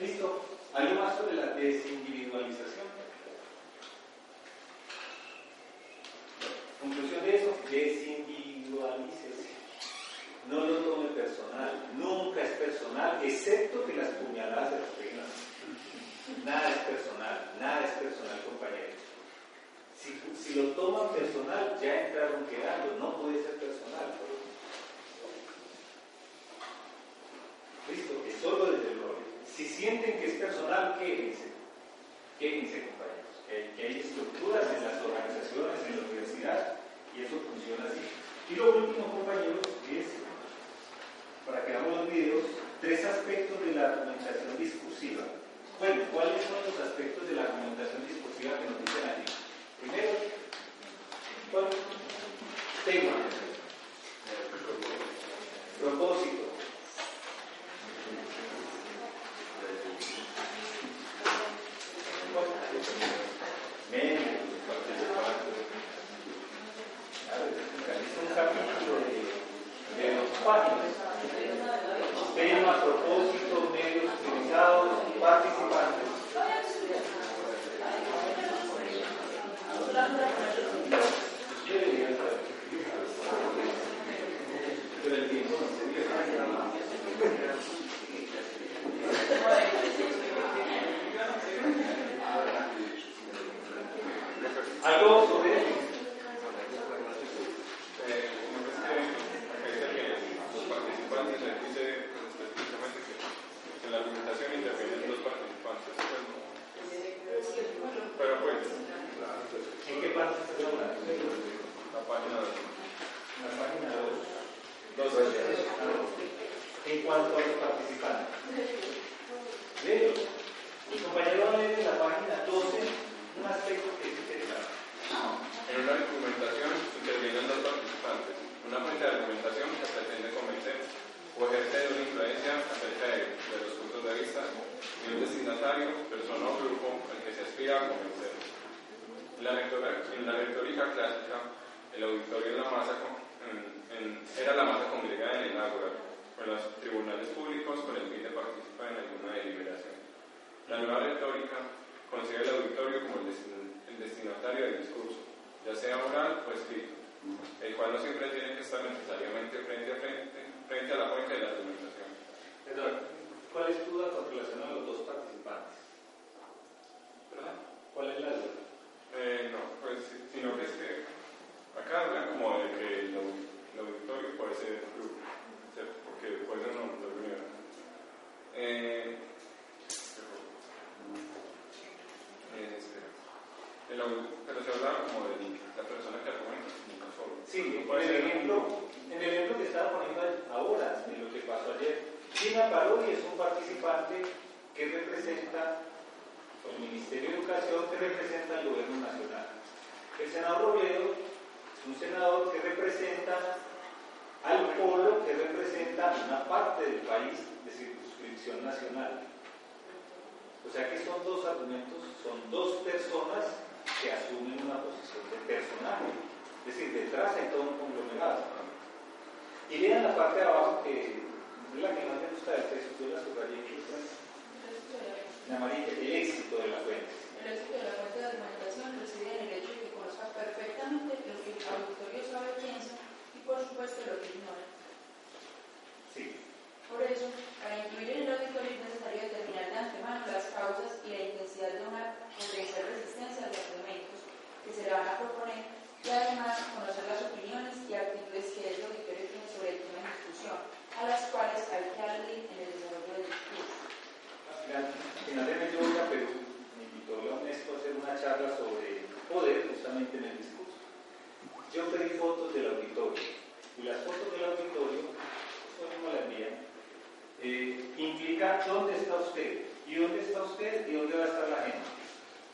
¿Listo? ¿Algo más sobre la desindividualización? Conclusión de eso, desindividualícese. No lo tome personal. Nunca es personal, excepto que las puñaladas se los Nada es personal, nada es personal, compañeros. Si, lo toman personal, ya entraron quedando, no puede ser personal. Listo, es solo desde el orden. Si sienten que es personal, quéjense. Quéjense, compañeros que hay estructuras en las organizaciones, y eso funciona así. Y lo último, compañeros, es, para que hagamos los videos, tres aspectos de la argumentación discursiva. Bueno, ¿cuáles son los aspectos de la argumentación discursiva que nos dicen aquí? Primero, ¿cuál? Tema. El cual no siempre tiene que estar necesariamente frente a frente frente a la cuenca y la argumentación. Perdón, ¿cuál es tu con relación a los dos participantes? ¿Verdad? ¿Cuál es la duda? Eh, no, pues, sino que es que acá hablan como de que el, au- el auditorio puede ser grupo, ¿cierto? porque puede ser una reunión. Eh, eh, espera. El au- pero se hablaba como de la persona que argumenta, nunca solo. Sí, por el ejemplo, en el ejemplo que estaba poniendo ahora, de lo que pasó ayer, Gina Parodi es un participante que representa el Ministerio de Educación, que representa al Gobierno Nacional. El senador Robledo es un senador que representa al polo que representa una parte del país de circunscripción nacional. O sea que son dos argumentos, son dos personas que asumen una posición de personaje. Es decir, detrás hay todo un conglomerado. Y lean la parte de abajo que es la que más me gusta del texto, yo la subrayé en amarillo, el éxito de la fuente. El éxito de la fuente de argumentación reside en el hecho de que conozca perfectamente lo que el auditorio sabe, piensa y por supuesto lo que ignora. Por eso, para incluir en el auditorio es necesario determinar de antemano las causas y la intensidad de una potencial resistencia a los argumentos que se le van a proponer y además conocer las opiniones y actitudes que el auditorio tiene sobre el tema en discusión, a las cuales hay que aludir en el desarrollo del discurso. Finalmente yo voy a Perú, me invitó la UNESCO a hacer una charla sobre poder justamente en el discurso. Yo pedí fotos del auditorio y las fotos del auditorio, eso mismo la envían, eh, implica dónde está usted y dónde está usted y dónde va a estar la gente.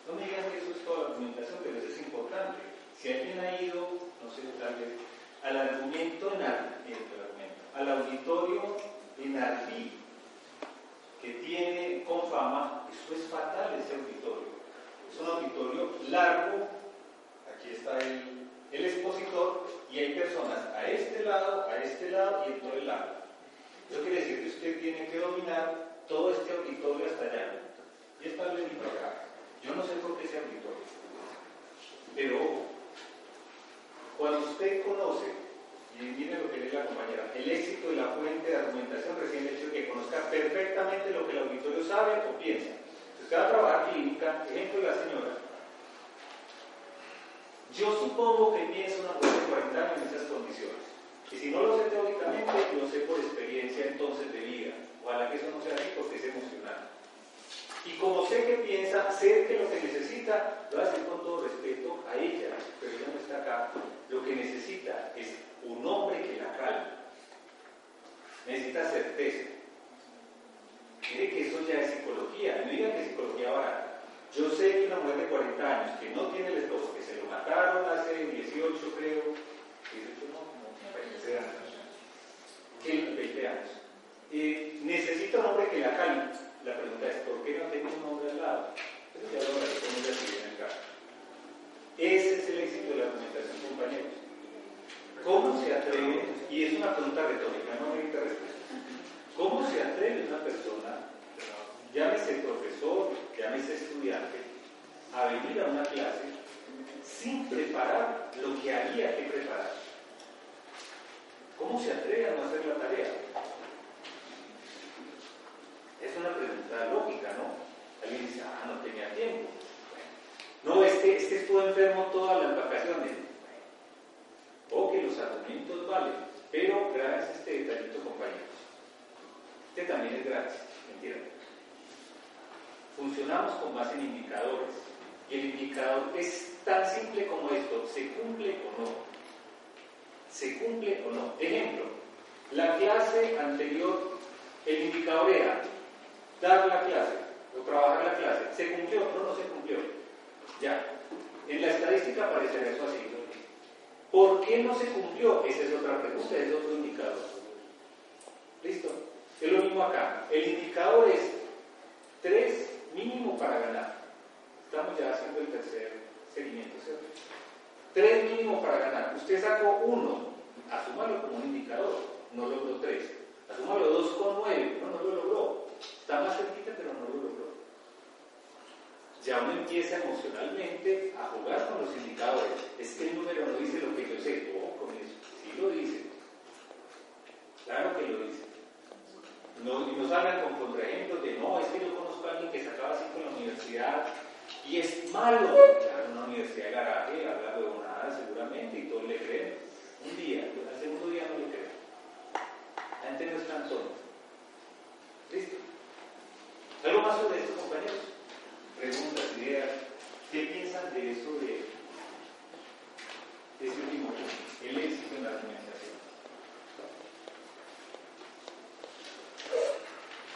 No me digan que eso es toda la argumentación, pero eso es importante. Si alguien ha ido, no sé, tal vez, al argumento en Ar- eh, al auditorio en Arví, que tiene con fama, eso es fatal ese auditorio. Es un auditorio largo, aquí está el, el expositor y hay personas a este lado, a este lado y en todo el lado. Eso quiere decir que usted tiene que dominar todo este auditorio hasta allá. Y es tal vez mi acá. Yo no sé por qué ese auditorio. Pero cuando usted conoce, y mire lo que dice la compañera, el éxito de la fuente de argumentación el hecho que conozca perfectamente lo que el auditorio sabe o piensa. Usted va a trabajar clínica, ejemplo de la señora, yo supongo que piensa una mujer de 40 años en esas condiciones. Y si no lo sé teóricamente, lo sé por experiencia entonces de vida. Ojalá que eso no sea así porque es emocional. Y como sé que piensa, sé que lo que necesita, lo decir con todo respeto a ella, pero ella no está acá, lo que necesita es un hombre que la calme. Necesita certeza. Mire que eso ya es psicología, no digan que es psicología barata. Yo sé que una mujer de 40 años que no tiene el esposo, que se lo mataron hace 18 creo, 18 no, como 20 años, que 20 años, eh, necesita un hombre que la calme. La pregunta es, ¿por qué no tengo un hombre al lado? Ya lo ella si viene acá. Ese es el éxito de la argumentación, compañeros. ¿Cómo se atreve, y es una pregunta retórica, no me respuesta, ¿cómo se atreve una persona, llámese profesor, llámese estudiante, a venir a una clase sin preparar lo que había que preparar? ¿Cómo se atreve a hacer la tarea? Es una pregunta lógica, ¿no? Alguien dice, ah, no tenía tiempo. No, es que, es que estuvo enfermo todas las vacaciones. O que los argumentos valen, pero gracias a este detallito, compañeros. Este también es gratis, mentira. Funcionamos con base en indicadores. Y el indicador es tan simple como esto, ¿se cumple o no? ¿Se cumple o no? Ejemplo, la clase anterior, el indicador era dar la clase o trabajar la clase. ¿Se cumplió? No, no se cumplió. Ya. En la estadística aparece eso así. ¿Por qué no se cumplió? Esa es otra pregunta, es otro indicador. ¿Listo? Es lo mismo acá. El indicador es 3 mínimo para ganar. Estamos ya haciendo el tercer seguimiento. 3 mínimo para ganar. Usted sacó 1, asúmalo como un indicador. No logró 3. Asúmalo 2,9. No, no lo logró. Está más cerquita, pero no lo logró. Ya uno empieza emocionalmente a jugar con los indicadores. Es que el número no dice lo que yo sé. Ojo con eso. Sí lo dice. Claro que lo no, y no salgan con contraejemplos de no, es que yo conozco a alguien que sacaba cinco en la universidad y es malo. Claro, una universidad de garaje, habla de seguramente y todos le creen. Un día, al segundo día no le creen. La gente no es tan tonta. ¿Listo? ¿Algo más sobre esto, compañeros? Preguntas, ideas. ¿Qué piensan de eso de ese último punto? El éxito en la argumentación.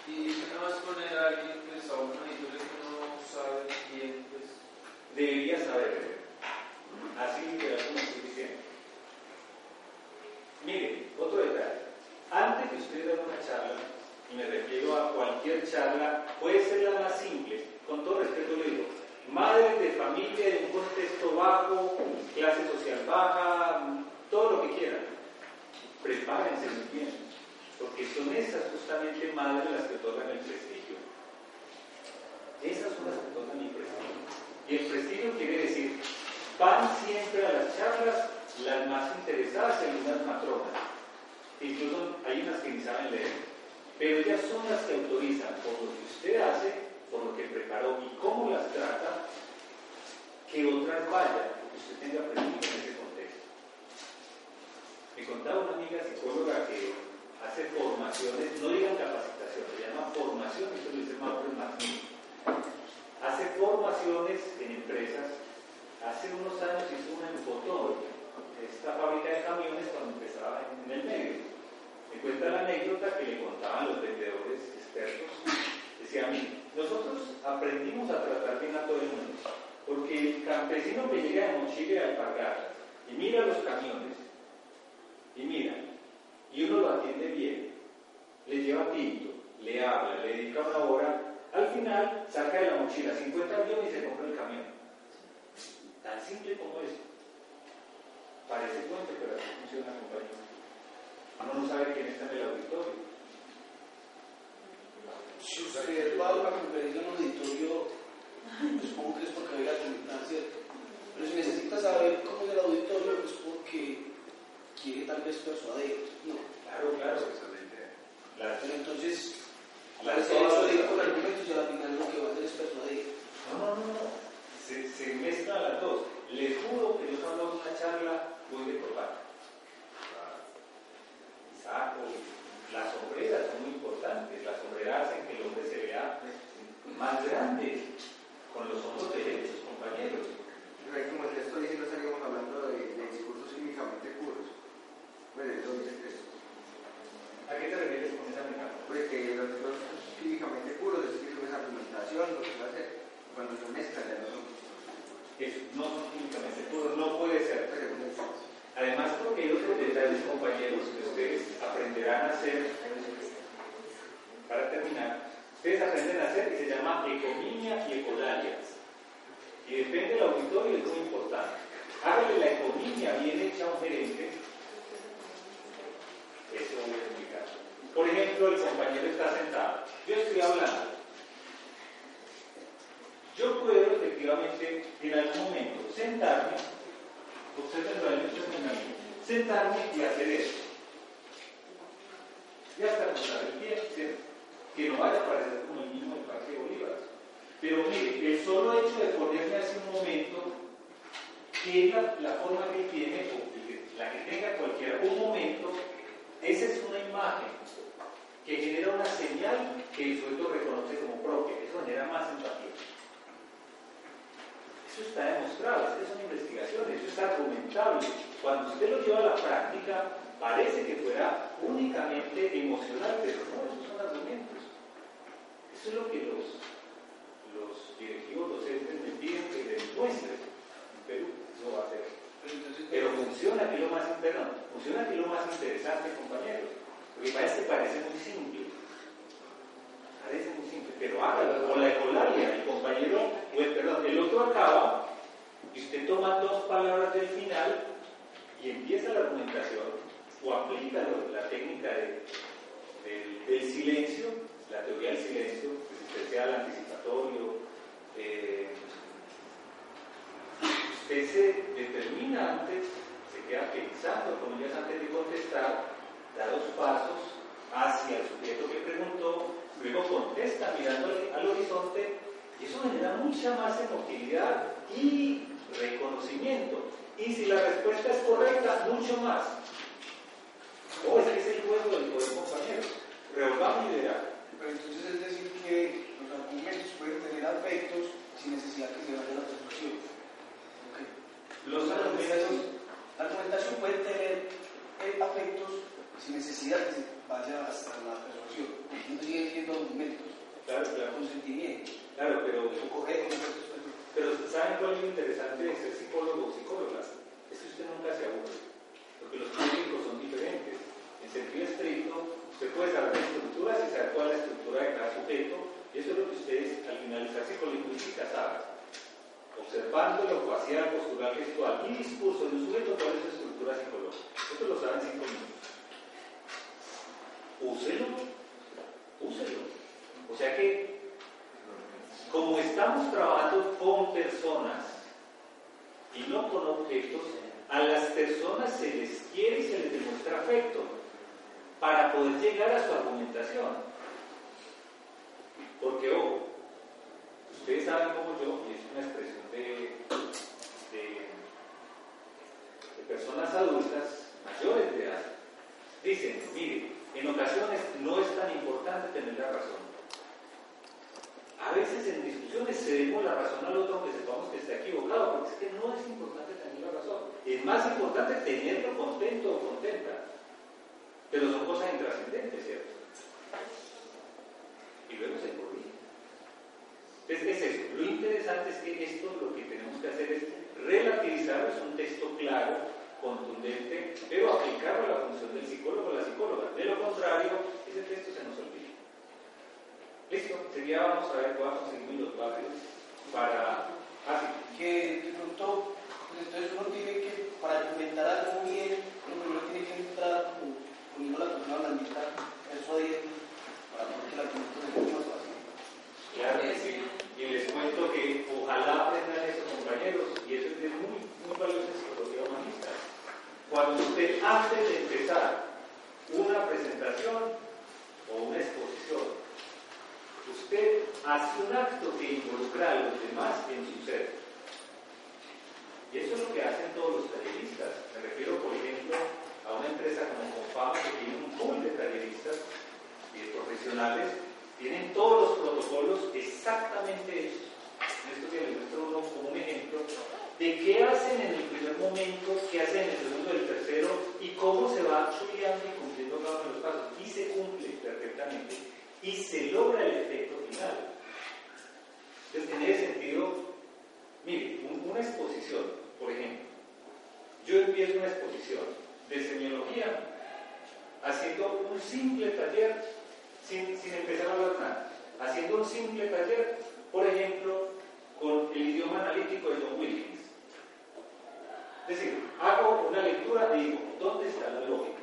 Y nada más poner a alguien pues, a un monitor que no sabe bien, pues. Debería saber. Así alguna estoy diciendo. Miren, otro detalle. Antes que ustedes den una charla, y me refiero a cualquier charla, puede ser la más simple, con todo respeto le digo, madres de familia de un contexto bajo, clase social baja, todo lo que quieran. Prepárense muy bien, porque son esas justamente madres las que otorgan el prestigio. Esas son las que otorgan el prestigio. Y el prestigio quiere decir, van siempre a las charlas las más interesadas en unas matronas. Incluso hay unas que ni saben leer. Pero ellas son las que autorizan por lo que usted hace, por lo que preparó y cómo las trata, que otras vayan, que usted tenga prestigio en ese contexto. Me contaba una amiga psicóloga que hace formaciones, no digan capacitación, se llama formación, esto lo dice Mauro. Hace formaciones en empresas. Hace unos años hizo en Fotón, esta fábrica de camiones cuando empezaba en, el medio. Me cuenta la anécdota que le contaban los vendedores expertos. Decía mí, nosotros aprendimos a tratar bien a todo el mundo, porque el campesino que llega de mochila a pagar y mira los camiones, y mira, y uno lo atiende bien, le lleva tinto, le habla, le dedica una hora, al final saca de la mochila 50 millones y se compra el camión. Tan simple como eso. Parece cuento, pero así funciona la compañía. Uno no sabe quién está en el auditorio. Si usted va a una conferencia en un auditorio, supongo que es porque hay a comentar, ¿cierto? Pero si necesita saber cómo es el auditorio, es porque quiere tal vez persuadir. No. Claro, claro. Las- Pero entonces, las ese hecho de ir con argumentos y al final lo que va a hacer es persuadir. No, no, no, no. Se, se mezclan las dos. Les juro que yo cuando hago una charla voy de corbata. Saco. Las sombreras son muy importantes. Las sombreras hacen que el hombre se vea más grande, con los hombros derechos, compañeros. Como el texto dice, no estaríamos hablando de, de discursos químicamente puros. Eso dice el texto. ¿A qué te refieres con esa metáfora? Pues que los discursos químicamente puros es decir, es argumentación, lo que se hace cuando se mezclan ya no son. No son químicamente puros, no puede ser. Además, porque hay otros detalles, compañeros, que ustedes aprenderán a hacer. Para terminar, ustedes aprenden a hacer que se llama economía y ecolalia. Y depende del auditorio, es muy importante. Hágale la economía bien hecha a un gerente. Eso voy a explicar. Por ejemplo, el compañero está sentado. Yo estoy hablando. Yo puedo efectivamente en algún momento sentarme, observen amigo, sentarme y hacer esto. Y hasta cruzar el pie, que no vaya a parecer como el mismo del Parque Bolívar. Pero mire, el solo hecho de ponerme hace un momento, que es la, forma que tiene, la que tenga cualquiera, un momento, esa es una imagen que genera una señal que el sujeto reconoce como propia, eso genera más empatía. Eso está demostrado, estas son investigaciones, eso está argumentable. Cuando usted lo lleva a la práctica, parece que fuera únicamente emocional, pero no, esos son argumentos. Eso es lo que los, los directivos docentes me piden que demuestren en Perú. Eso va a ser. Pero funciona aquí lo más, perdón, funciona aquí lo más interesante, compañeros. Porque parece, parece muy simple. Parece muy simple, pero hágalo. Con la ecolalia, el compañero, o el, perdón, el otro acaba y usted toma dos palabras del final y empieza la argumentación o aplica la técnica de- del, silencio, la teoría del silencio, especial, anticipatorio. eh, usted se determina antes, se queda pensando, comillas, antes de contestar, da dos pasos hacia el sujeto que preguntó luego contesta mirando al, horizonte y eso genera mucha más emotividad y reconocimiento. Y si la respuesta es correcta, mucho más. Oh, es el juego del poder compañero. Revolvamos y verá. Pero entonces es decir que los argumentos pueden tener afectos sin necesidad que se vaya a la persuasión. Ok. Los argumentos, La argumentación puede tener eh, afectos sin necesidad que se vaya hasta la persuasión. No siguen siendo argumentos claro, pero correcto. Pero ¿saben cuál es lo interesante de ser psicólogo o psicóloga? Es que usted nunca se aburre, porque los técnicos son diferentes. En sentido estricto, usted puede saber estructuras y saber cuál es la estructura de cada sujeto, y eso es lo que ustedes al finalizar psicolingüística saben. Observando lo facial, postural, gestual y discurso de un sujeto, cuál es su estructura psicológica. Esto lo saben cinco minutos. Úselo, úselo. O sea que como estamos trabajando con personas y no con objetos, a las personas se les quiere y se les demuestra afecto para poder llegar a su argumentación. Porque, ojo, ustedes saben como yo, y es una expresión de, de- de personas adultas mayores de edad, dicen, mire, en ocasiones no es tan importante tener la razón. A veces en discusiones cedemos la razón al otro aunque sepamos que está equivocado, porque es que no es importante tener la razón. Es más importante tenerlo contento o contenta. Pero son cosas intrascendentes, ¿cierto? Y luego se corrige. Entonces, es eso. Lo interesante es que esto lo que tenemos que hacer es relativizarlo, es un texto claro, contundente, pero aplicarlo a la función del psicólogo o la psicóloga. De lo contrario, ese texto se nos olvida. Listo, sería, vamos a ver, a conseguir los barrios para... Ah, sí. que de pronto, pues entonces uno tiene que, para argumentar algo bien, uno primero tiene que entrar como poniendo la persona a la mitad, persuadir, para que el argumento sea mucho más fácil. Claro que sí. Y les cuento que ojalá aprendan eso, compañeros, y eso es de muy, muy valioso en psicología humanista. Cuando usted, antes de empezar una presentación o una exposición, usted hace un acto que involucra a los demás en su ser. Y eso es lo que hacen todos los talleristas. Me refiero, por ejemplo, a una empresa como Confama que tiene un pool de talleristas y de profesionales, tienen todos los protocolos exactamente hechos. Esto que les muestro uno como un ejemplo de qué hacen en el primer momento, qué hacen en el segundo y el tercero y cómo se va chuleando y cumpliendo cada uno de los pasos. Y se cumple perfectamente y se logra el efecto final. Entonces, en ese sentido, mire, un- una exposición, por ejemplo, yo empiezo una exposición de semiología haciendo un simple taller, sin, sin empezar a hablar nada, haciendo un simple taller, por ejemplo, con el idioma analítico de John Wilkins. Es decir, hago una lectura y digo, ¿dónde está la lógica?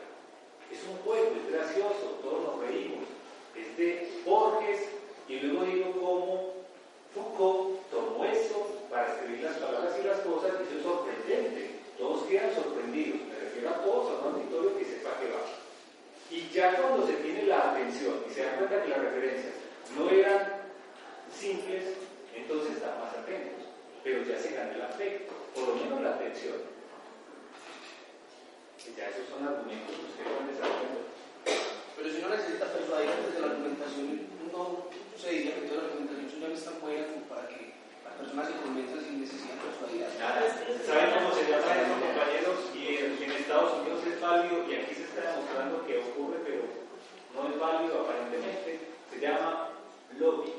Es un juego, es gracioso, todos nos reímos. Es de Borges y luego digo cómo Foucault tomó eso para escribir las palabras y las cosas y eso es sorprendente. Todos quedan sorprendidos, me refiero a todos, a un auditorio que sepa que va. Y ya cuando se tiene la atención y se dan cuenta que las referencias no eran simples, entonces están más atentos. Pero ya se gana el afecto, por lo menos la atención. Ya esos son argumentos que ustedes van desarrollando. Pero si uno necesita persuadir antes de la argumentación, no se diría que toda la argumentación suya no es tan como para que las personas se convenzan sin necesidad de persuadir. ¿Saben cómo se llama eso, compañeros? Y en Estados Unidos es válido, y aquí se está demostrando que ocurre, pero no es válido aparentemente. Se llama lobby.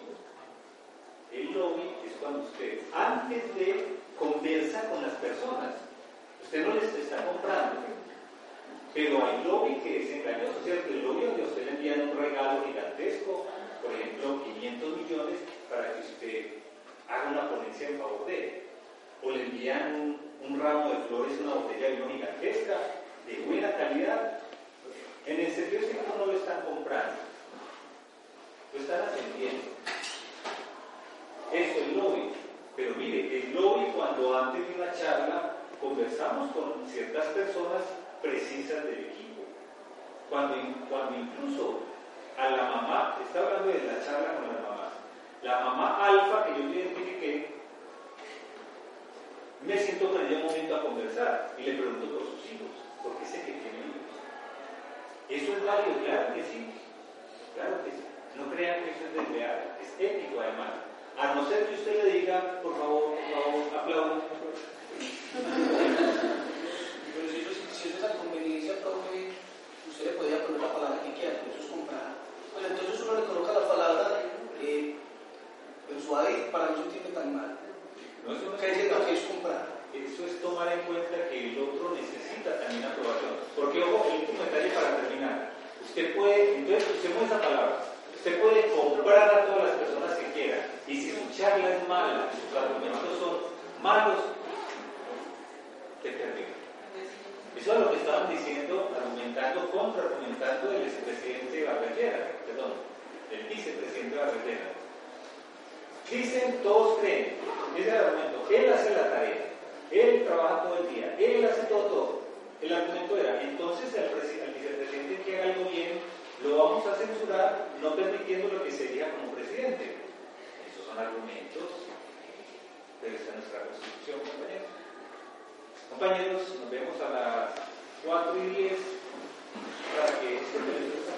El lobby es cuando usted, antes de conversa con las personas, usted no les está comprando, pero hay lobby que es engañoso, ¿cierto? El lobby donde usted le envían un regalo gigantesco, por ejemplo, 500 millones, para que usted haga una ponencia en favor de él. O le envían un, ramo de flores, una botella de vino gigantesca, de buena calidad. En el sentido estricto no lo están comprando, lo están atendiendo. Eso es lobby. Pero mire, el lobby cuando antes de una charla conversamos con ciertas personas precisas del equipo. Cuando, cuando incluso a la mamá, está hablando de la charla con las mamás, la mamá alfa que yo identifiqué, me siento con ella un momento a conversar y le pregunto por sus hijos, porque sé que tiene hijos. ¿Eso es válido? Claro que sí, claro que sí. No crean que eso es desleal, es ético además. A no ser que usted le diga, por favor, por favor, aplaudan. (laughs) Pero si, eso- es esa conveniencia, profe, usted le podría poner la palabra que quiera, pero eso es comprar. Entonces uno le coloca la palabra eh, persuadir para no sentirme tan mal. No es una Que es comprar. Eso es tomar en cuenta que el otro necesita también aprobación. Porque, ojo, último detalle para terminar. Usted puede, entonces, usemos esa palabra. Usted puede comprar a todas las personas que quiera. Y si su charla es mala, sus argumentos son malos, te termina. Eso es lo que estaban diciendo, argumentando, contraargumentando el expresidente Barragera, perdón, el vicepresidente Barragera. Dicen, todos creen, ese es el argumento, él hace la tarea, él trabaja todo el día, él hace todo, todo. El argumento era, entonces al, presi- al vicepresidente que haga algo bien, lo vamos a censurar, no permitiendo lo que sería como presidente. Esos son argumentos, pero esta es nuestra constitución, compañeros. Compañeros, nos vemos a las 4 y 10 para que se televisor.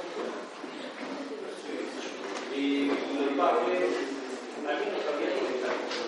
Y los padres, alguien nos había comentado.